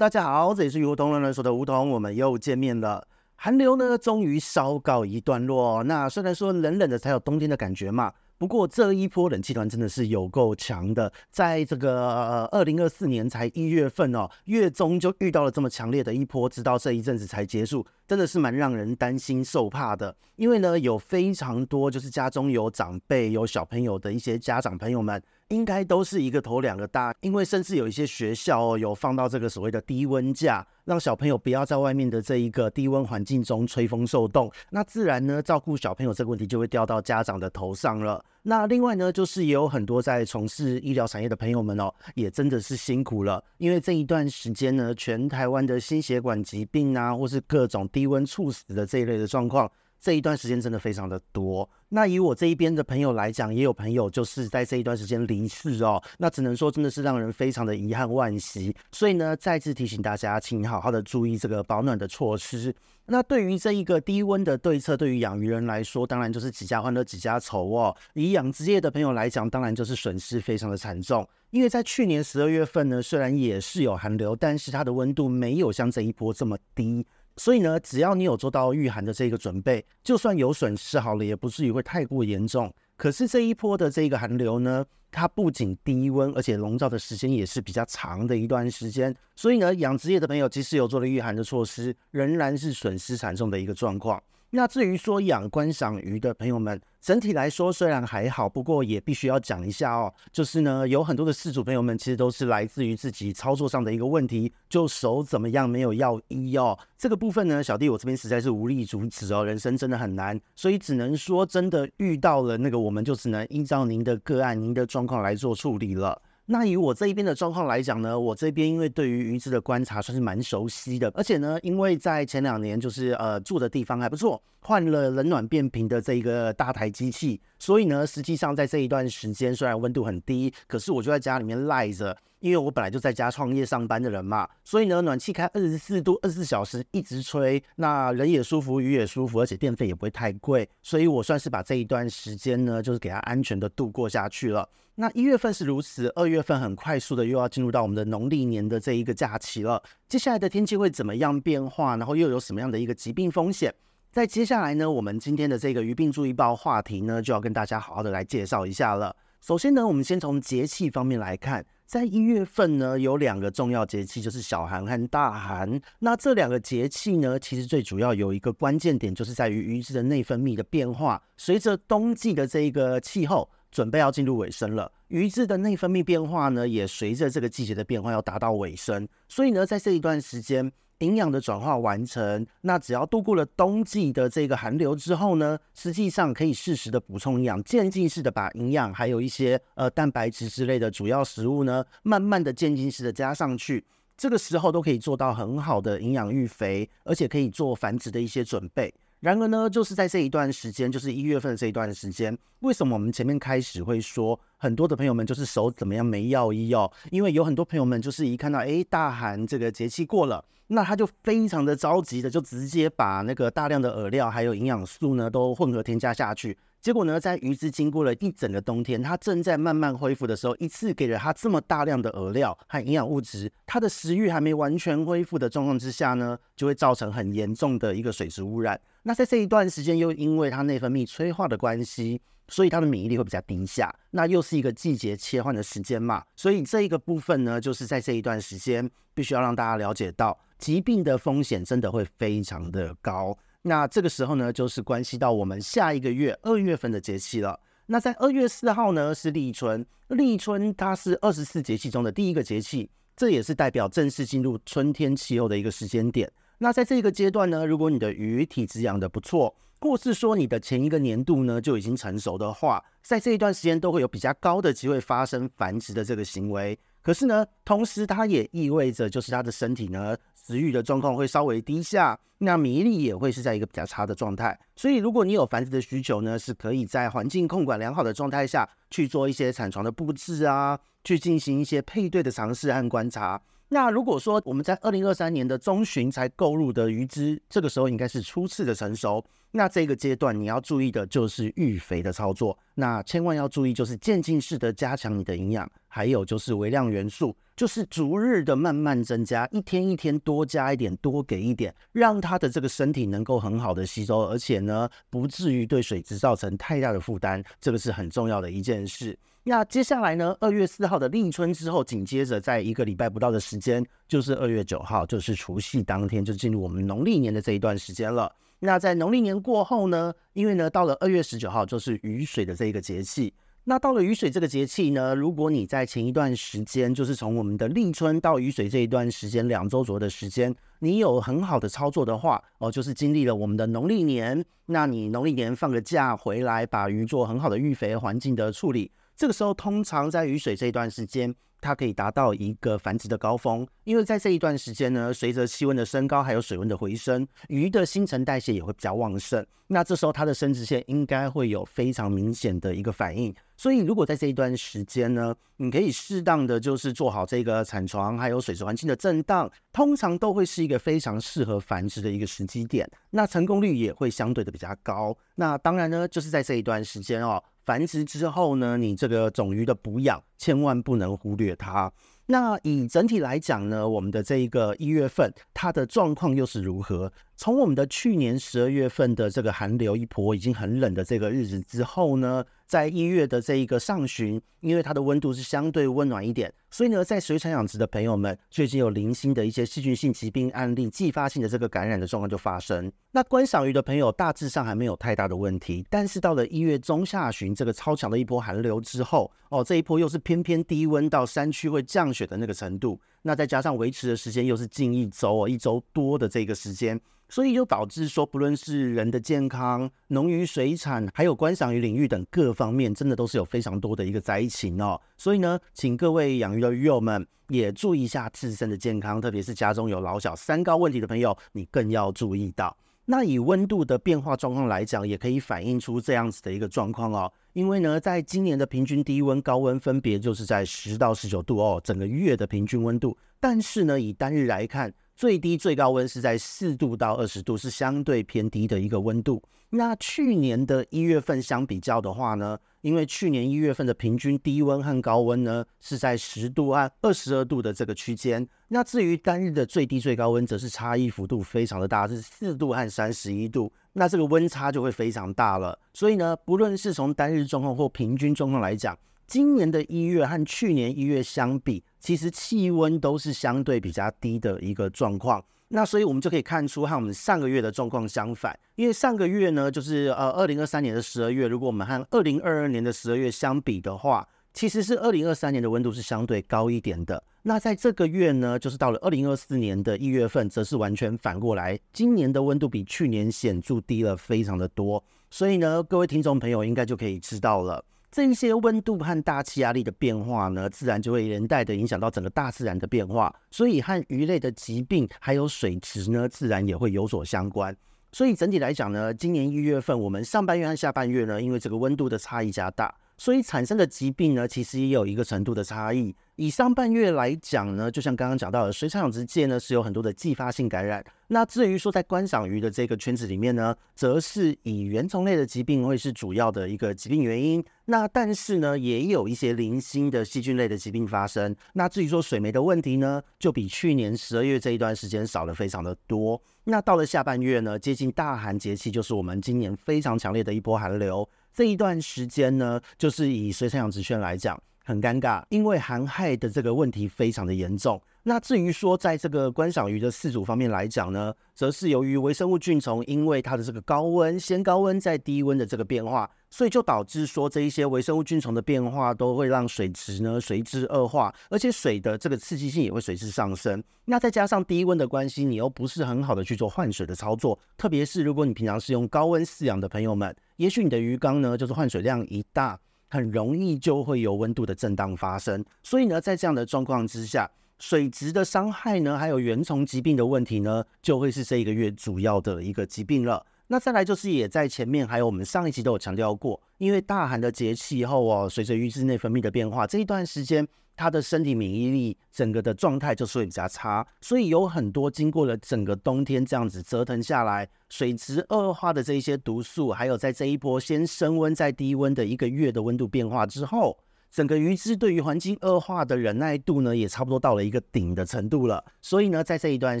大家好，这里是鱼活通乱乱说的梧桐，我们又见面了。寒流呢，终于稍告一段落。那虽然说冷冷的才有冬天的感觉嘛。不过这一波冷气团真的是有够强的，在这个二零二四年才一月份哦，月中就遇到了这么强烈的一波，直到这一阵子才结束，真的是蛮让人担心受怕的。因为呢，有非常多就是家中有长辈、有小朋友的一些家长朋友们。应该都是一个头两个大，因为甚至有一些学校哦，有放到这个所谓的低温假，让小朋友不要在外面的这一个低温环境中吹风受冻。那自然呢，照顾小朋友这个问题就会掉到家长的头上了。那另外呢，就是也有很多在从事医疗产业的朋友们哦，也真的是辛苦了，因为这一段时间呢，全台湾的心血管疾病啊，或是各种低温猝死的这一类的状况。这一段时间真的非常的多。那以我这一边的朋友来讲，也有朋友就是在这一段时间离世哦。那只能说真的是让人非常的遗憾惋惜。所以呢，再次提醒大家，请好好的注意这个保暖的措施。那对于这一个低温的对策，对于养鱼人来说，当然就是几家欢乐几家愁哦。以养殖业的朋友来讲，当然就是损失非常的惨重。因为在去年十二月份呢，虽然也是有寒流，但是它的温度没有像这一波这么低。所以呢，只要你有做到御寒的这个准备，就算有损失好了，也不至于会太过严重。可是这一波的这个寒流呢，它不仅低温，而且笼罩的时间也是比较长的一段时间。所以呢，养殖业的朋友即使有做了御寒的措施，仍然是损失惨重的一个状况。那至于说养观赏鱼的朋友们，整体来说虽然还好，不过也必须要讲一下哦，就是呢，有很多的饲主朋友们其实都是来自于自己操作上的一个问题，就手怎么样没有药医哦，这个部分呢，小弟我这边实在是无力阻止哦，人生真的很难，所以只能说真的遇到了那个，我们就只能依照您的个案、您的状况来做处理了。那以我这一边的状况来讲呢，我这边因为对于鱼子的观察算是蛮熟悉的，而且呢，因为在前两年就是呃住的地方还不错，换了冷暖变频的这一个大台机器，所以呢，实际上在这一段时间虽然温度很低，可是我就在家里面赖着。因为我本来就在家创业上班的人嘛，所以呢，暖气开二十四度，二十四小时一直吹，那人也舒服，鱼也舒服，而且电费也不会太贵，所以我算是把这一段时间呢，就是给它安全的度过下去了。那一月份是如此，二月份很快速的又要进入到我们的农历年的这一个假期了。接下来的天气会怎么样变化？然后又有什么样的一个疾病风险？在接下来呢，我们今天的这个鱼病注意报话题呢，就要跟大家好好的来介绍一下了。首先呢，我们先从节气方面来看。在一月份呢，有两个重要节气，就是小寒和大寒。那这两个节气呢，其实最主要有一个关键点，就是在于鱼只的内分泌的变化。随着冬季的这一个气候准备要进入尾声了，鱼只的内分泌变化呢，也随着这个季节的变化要达到尾声。所以呢，在这一段时间，营养的转化完成，那只要度过了冬季的这个寒流之后呢，实际上可以适时的补充营养，渐进式的把营养还有一些呃蛋白质之类的主要食物呢，慢慢的渐进式的加上去，这个时候都可以做到很好的营养育肥，而且可以做繁殖的一些准备。然而呢，就是在这一段时间，就是一月份这一段时间，为什么我们前面开始会说很多的朋友们就是手怎么样没药医哦？因为有很多朋友们就是一看到诶大寒这个节气过了，那他就非常的着急的就直接把那个大量的饵料还有营养素呢都混合添加下去。结果呢，在鱼只经过了一整个冬天，它正在慢慢恢复的时候，一次给了它这么大量的饵料和营养物质，它的食欲还没完全恢复的状况之下呢，就会造成很严重的一个水质污染。那在这一段时间，又因为它内分泌催化的关系，所以它的免疫力会比较低下。那又是一个季节切换的时间嘛，所以这一个部分呢，就是在这一段时间，必须要让大家了解到，疾病的风险真的会非常的高。那这个时候呢，就是关系到我们下一个月二月份的节气了。那在二月四号呢，是立春，立春它是二十四节气中的第一个节气，这也是代表正式进入春天气候的一个时间点。那在这个阶段呢，如果你的鱼体质养得不错，或是说你的前一个年度呢就已经成熟的话，在这一段时间都会有比较高的机会发生繁殖的这个行为。可是呢，同时它也意味着，就是它的身体呢，食欲的状况会稍微低下，那免疫力也会是在一个比较差的状态。所以，如果你有繁殖的需求呢，是可以在环境控管良好的状态下去做一些产床的布置啊，去进行一些配对的尝试和观察。那如果说我们在二零二三年的中旬才购入的鱼只，这个时候应该是初次的成熟。那这个阶段你要注意的就是育肥的操作。那千万要注意就是渐进式的加强你的营养，还有就是微量元素，就是逐日的慢慢增加，一天一天多加一点，多给一点，让它的这个身体能够很好的吸收，而且呢不至于对水质造成太大的负担，这个是很重要的一件事。那接下来呢，二月四号的立春之后，紧接着在一个礼拜不到的时间，就是二月九号，就是除夕当天，就进入我们农历年的这一段时间了。那在农历年过后呢，因为呢到了二月十九号就是雨水的这一个节气。那到了雨水这个节气呢，如果你在前一段时间，就是从我们的立春到雨水这一段时间，两周左右的时间，你有很好的操作的话，哦，就是经历了我们的农历年，那你农历年放个假回来，把鱼做很好的育肥环境的处理。这个时候，通常在雨水这一段时间，它可以达到一个繁殖的高峰，因为在这一段时间呢，随着气温的升高，还有水温的回升，鱼的新陈代谢也会比较旺盛。那这时候它的生殖腺应该会有非常明显的一个反应。所以，如果在这一段时间呢，你可以适当的就是做好这个产床，还有水质环境的震荡，通常都会是一个非常适合繁殖的一个时机点。那成功率也会相对的比较高。那当然呢，就是在这一段时间哦。繁殖之后呢，你这个种鱼的补养千万不能忽略它。那以整体来讲呢，我们的这一个一月份，它的状况又是如何？从我们的去年十二月份的这个寒流一波已经很冷的这个日子之后呢，在一月的这一个上旬，因为它的温度是相对温暖一点，所以呢，在水产养殖的朋友们，最近有零星的一些细菌性疾病案例、继发性的这个感染的状况就发生。那观赏鱼的朋友大致上还没有太大的问题，但是到了一月中下旬，这个超强的一波寒流之后，哦，这一波又是偏偏低温到山区会降雪的那个程度，那再加上维持的时间又是近一周哦，一周多的这个时间。所以就导致说，不论是人的健康、农渔水产，还有观赏鱼领域等各方面，真的都是有非常多的一个灾情哦。所以呢，请各位养鱼的鱼友们也注意一下自身的健康，特别是家中有老小三高问题的朋友，你更要注意到。那以温度的变化状况来讲，也可以反映出这样子的一个状况哦。因为呢，在今年的平均低温、高温分别就是在十到十九度哦，整个月的平均温度。但是呢，以单日来看，最低最高温是在四度到二十度，是相对偏低的一个温度。那去年的一月份相比较的话呢，因为去年一月份的平均低温和高温呢是在十度和二十二度的这个区间。那至于单日的最低最高温，则是差异幅度非常的大，是四度和三十一度。那这个温差就会非常大了。所以呢，不论是从单日状况或平均状况来讲，今年的一月和去年一月相比，其实气温都是相对比较低的一个状况。那所以我们就可以看出和我们上个月的状况相反。因为上个月呢，就是呃二零二三年的十二月，如果我们和二零二二年的十二月相比的话，其实是二零二三年的温度是相对高一点的。那在这个月呢，就是到了二零二四年的一月份，则是完全反过来，今年的温度比去年显著低了非常的多。所以呢，各位听众朋友应该就可以知道了。这一些温度和大气压力的变化呢，自然就会连带的影响到整个大自然的变化，所以和鱼类的疾病还有水质呢，自然也会有所相关。所以整体来讲呢，今年一月份我们上半月和下半月呢，因为这个温度的差异加大。所以产生的疾病呢，其实也有一个程度的差异。以上半月来讲呢，就像刚刚讲到的，水产养殖界呢是有很多的继发性感染。那至于说在观赏鱼的这个圈子里面呢，则是以原虫类的疾病会是主要的一个疾病原因。那但是呢，也有一些零星的细菌类的疾病发生。那至于说水霉的问题呢，就比去年十二月这一段时间少了非常的多。那到了下半月呢，接近大寒节气，就是我们今年非常强烈的一波寒流。这一段时间呢，就是以水产养殖圈来讲，很尴尬，因为寒害的这个问题非常的严重。那至于说，在这个观赏鱼的饲主方面来讲呢，则是由于微生物菌丛因为它的这个高温，先高温再低温的这个变化，所以就导致说这一些微生物菌丛的变化都会让水质呢随之恶化，而且水的这个刺激性也会随之上升。那再加上低温的关系，你又不是很好的去做换水的操作，特别是如果你平常是用高温饲养的朋友们，也许你的鱼缸呢就是换水量一大，很容易就会有温度的震荡发生。所以呢，在这样的状况之下，水质的伤害呢，还有原虫疾病的问题呢，就会是这一个月主要的一个疾病了。那再来就是也在前面，还有我们上一集都有强调过，因为大寒的节气后哦，随着鱼只内分泌的变化，这一段时间他的身体免疫力整个的状态就是会比较差，所以有很多经过了整个冬天这样子折腾下来，水质恶化的这一些毒素，还有在这一波先升温再低温的一个月的温度变化之后。整个鱼只对于环境恶化的忍耐度呢，也差不多到了一个顶的程度了。所以呢，在这一段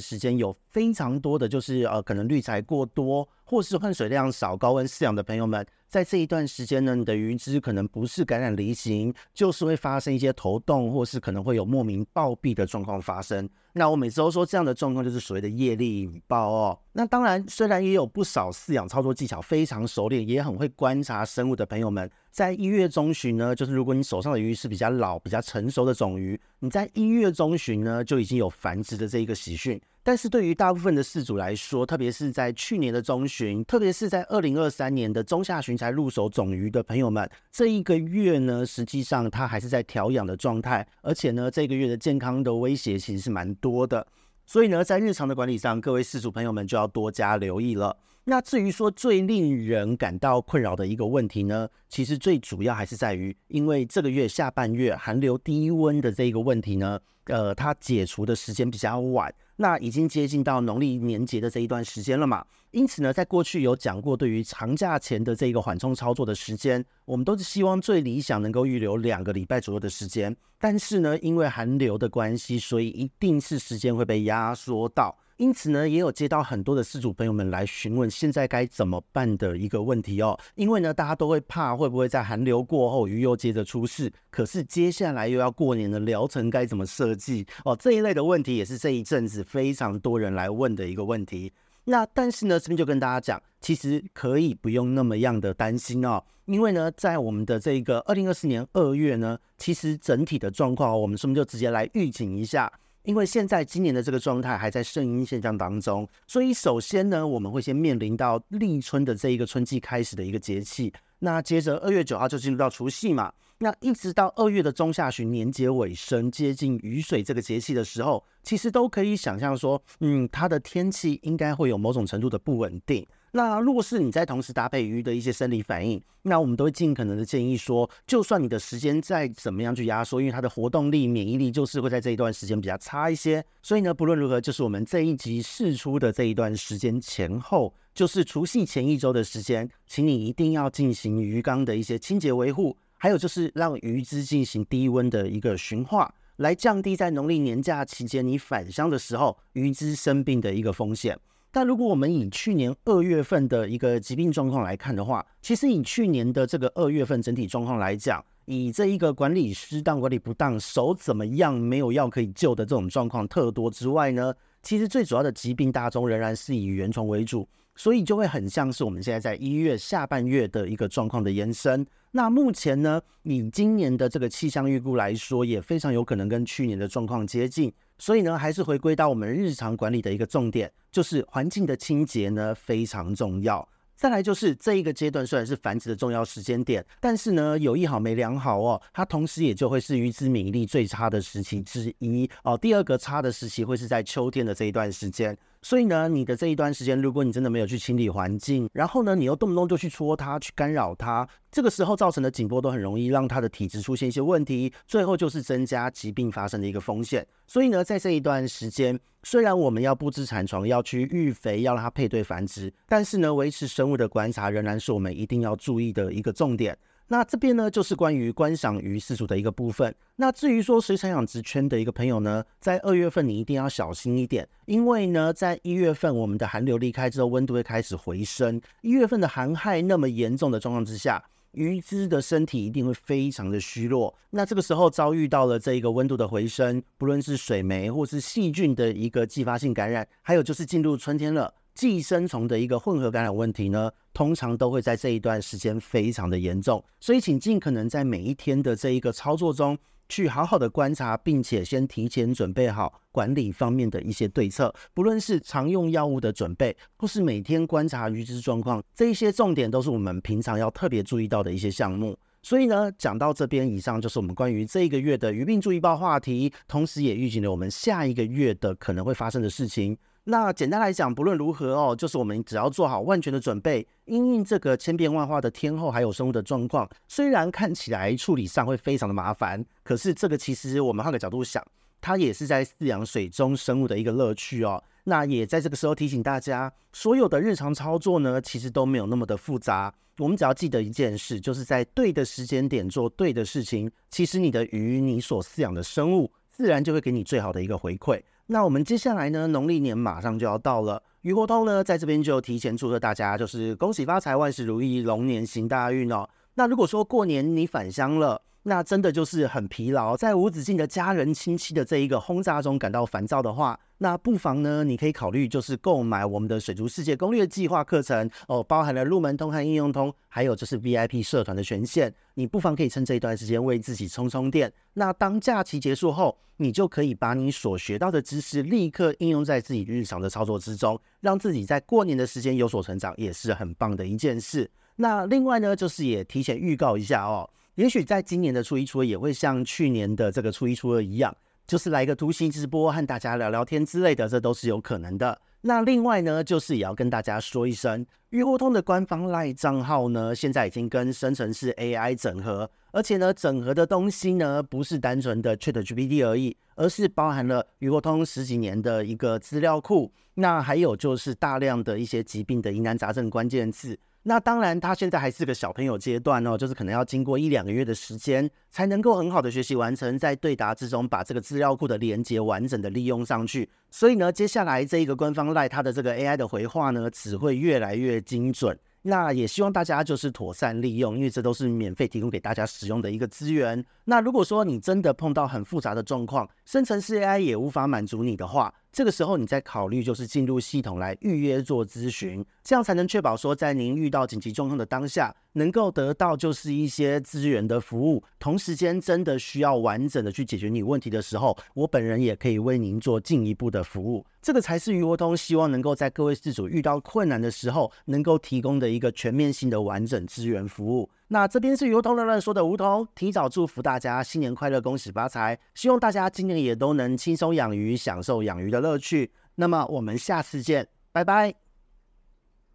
时间，有非常多的就是呃，可能滤材过多，或是换水量少、高温饲养的朋友们，在这一段时间呢，你的鱼只可能不是感染离型，就是会发生一些头痛，或是可能会有莫名暴毙的状况发生。那我每次都说这样的状况就是所谓的业力引爆哦。那当然，虽然也有不少饲养操作技巧非常熟练，也很会观察生物的朋友们，在一月中旬呢，就是如果你手上的鱼是比较老、比较成熟的种鱼，你在一月中旬呢就已经有繁殖的这一个喜讯。但是对于大部分的饲主来说，特别是在去年的中旬，特别是在二零二三年的中下旬才入手种鱼的朋友们，这一个月呢，实际上它还是在调养的状态，而且呢，这个月的健康的威胁其实是蛮多的，所以呢，在日常的管理上，各位饲主朋友们就要多加留意了。那至于说最令人感到困扰的一个问题呢，其实最主要还是在于，因为这个月下半月寒流低温的这一个问题呢，呃，它解除的时间比较晚。那已经接近到农历年节的这一段时间了嘛，因此呢，在过去有讲过，对于长假前的这个缓冲操作的时间，我们都是希望最理想能够预留两个礼拜左右的时间。但是呢，因为寒流的关系，所以一定是时间会被压缩到。因此呢，也有接到很多的饲主朋友们来询问，现在该怎么办的一个问题哦。因为呢，大家都会怕会不会在寒流过后鱼又接着出事，可是接下来又要过年的疗程该怎么设计哦？这一类的问题也是这一阵子非常多人来问的一个问题。那但是呢，这边就跟大家讲，其实可以不用那么样的担心哦，因为呢，在我们的这个二零二四年二月呢，其实整体的状况，我们是不是就直接来预警一下？因为现在今年的这个状态还在盛阴现象当中，所以首先呢，我们会先面临到立春的这一个春季开始的一个节气。那接着二月九号就进入到除夕嘛，那一直到二月的中下旬年节尾声，接近雨水这个节气的时候，其实都可以想象说，嗯，它的天气应该会有某种程度的不稳定。那若是你在同时搭配鱼的一些生理反应，那我们都会尽可能的建议说，就算你的时间再怎么样去压缩，因为它的活动力、免疫力就是会在这一段时间比较差一些。所以呢，不论如何，就是我们这一集试出的这一段时间前后，就是除夕前一周的时间，请你一定要进行鱼缸的一些清洁维护，还有就是让鱼只进行低温的一个驯化，来降低在农历年假期间你返乡的时候鱼只生病的一个风险。但如果我们以去年二月份的一个疾病状况来看的话，其实以去年的这个二月份整体状况来讲，以这一个管理失当、管理不当、手怎么样没有药可以救的这种状况特多之外呢，其实最主要的疾病大宗仍然是以原虫为主，所以就会很像是我们现在在一月下半月的一个状况的延伸。那目前呢，以今年的这个气象预估来说，也非常有可能跟去年的状况接近。所以呢，还是回归到我们日常管理的一个重点，就是环境的清洁呢非常重要。再来就是这一个阶段虽然是繁殖的重要时间点，但是呢有一好没两好哦，它同时也就会是鱼子免疫力最差的时期之一哦。第二个差的时期会是在秋天的这一段时间。所以呢，你的这一段时间，如果你真的没有去清理环境，然后呢，你又动不动就去戳它，去干扰它，这个时候造成的紧迫都很容易让它的体质出现一些问题，最后就是增加疾病发生的一个风险。所以呢，在这一段时间，虽然我们要布置产床，要去育肥，要让它配对繁殖，但是呢，维持生物的观察仍然是我们一定要注意的一个重点。那这边呢，就是关于观赏鱼饲主的一个部分。那至于说水产养殖圈的一个朋友呢，在二月份你一定要小心一点，因为呢，在一月份我们的寒流离开之后，温度会开始回升。一月份的寒害那么严重的状况之下，鱼只的身体一定会非常的虚弱。那这个时候遭遇到了这一个温度的回升，不论是水霉或是细菌的一个继发性感染，还有就是进入春天了。寄生虫的一个混合感染问题呢，通常都会在这一段时间非常的严重，所以请尽可能在每一天的这一个操作中，去好好的观察，并且先提前准备好管理方面的一些对策，不论是常用药物的准备，或是每天观察鱼只状况，这一些重点都是我们平常要特别注意到的一些项目。所以呢，讲到这边，以上就是我们关于这一个月的鱼病注意报话题，同时也预警了我们下一个月的可能会发生的事情。那简单来讲，不论如何哦，就是我们只要做好万全的准备，因应这个千变万化的天候还有生物的状况，虽然看起来处理上会非常的麻烦，可是这个其实我们换个角度想，它也是在饲养水中生物的一个乐趣哦。那也在这个时候提醒大家，所有的日常操作呢，其实都没有那么的复杂。我们只要记得一件事，就是在对的时间点做对的事情，其实你的鱼，你所饲养的生物，自然就会给你最好的一个回馈。那我们接下来呢，农历年马上就要到了，鱼活通呢在这边就提前祝贺大家，就是恭喜发财，万事如意，龙年行大运哦。那如果说过年你返乡了，那真的就是很疲劳，在无止境的家人亲戚的这一个轰炸中感到烦躁的话，那不妨呢，你可以考虑就是购买我们的水族世界攻略计划课程哦，包含了入门通和应用通，还有就是 VIP 社团的权限。你不妨可以趁这一段时间为自己充充电。那当假期结束后，你就可以把你所学到的知识立刻应用在自己日常的操作之中，让自己在过年的时间有所成长，也是很棒的一件事。那另外呢，就是也提前预告一下哦。也许在今年的初一、初二也会像去年的这个初一、初二一样，就是来一个突袭直播和大家聊聊天之类的，这都是有可能的。那另外呢，就是也要跟大家说一声，鱼活通的官方 LINE 账号呢，现在已经跟生成式 AI 整合，而且呢，整合的东西呢，不是单纯的 ChatGPT 而已，而是包含了鱼活通十几年的一个资料库，那还有就是大量的一些疾病的疑难杂症关键字。那当然，他现在还是个小朋友阶段哦，就是可能要经过一两个月的时间，才能够很好的学习完成，在对答之中把这个资料库的连接完整的利用上去。所以呢，接下来这一个官方赖他的这个 AI 的回话呢，只会越来越精准。那也希望大家就是妥善利用，因为这都是免费提供给大家使用的一个资源。那如果说你真的碰到很复杂的状况，生成式 AI 也无法满足你的话，这个时候你再考虑就是进入系统来预约做咨询，这样才能确保说在您遇到紧急状况的当下，能够得到就是一些资源的服务。同时间真的需要完整的去解决你问题的时候，我本人也可以为您做进一步的服务。这个才是鱼活通希望能够在各位事主遇到困难的时候，能够提供的一个全面性的完整资源服务。那这边是梧桐乱乱说的梧桐，提早祝福大家新年快乐，恭喜发财！希望大家今年也都能轻松养鱼，享受养鱼的乐趣。那么我们下次见，拜拜。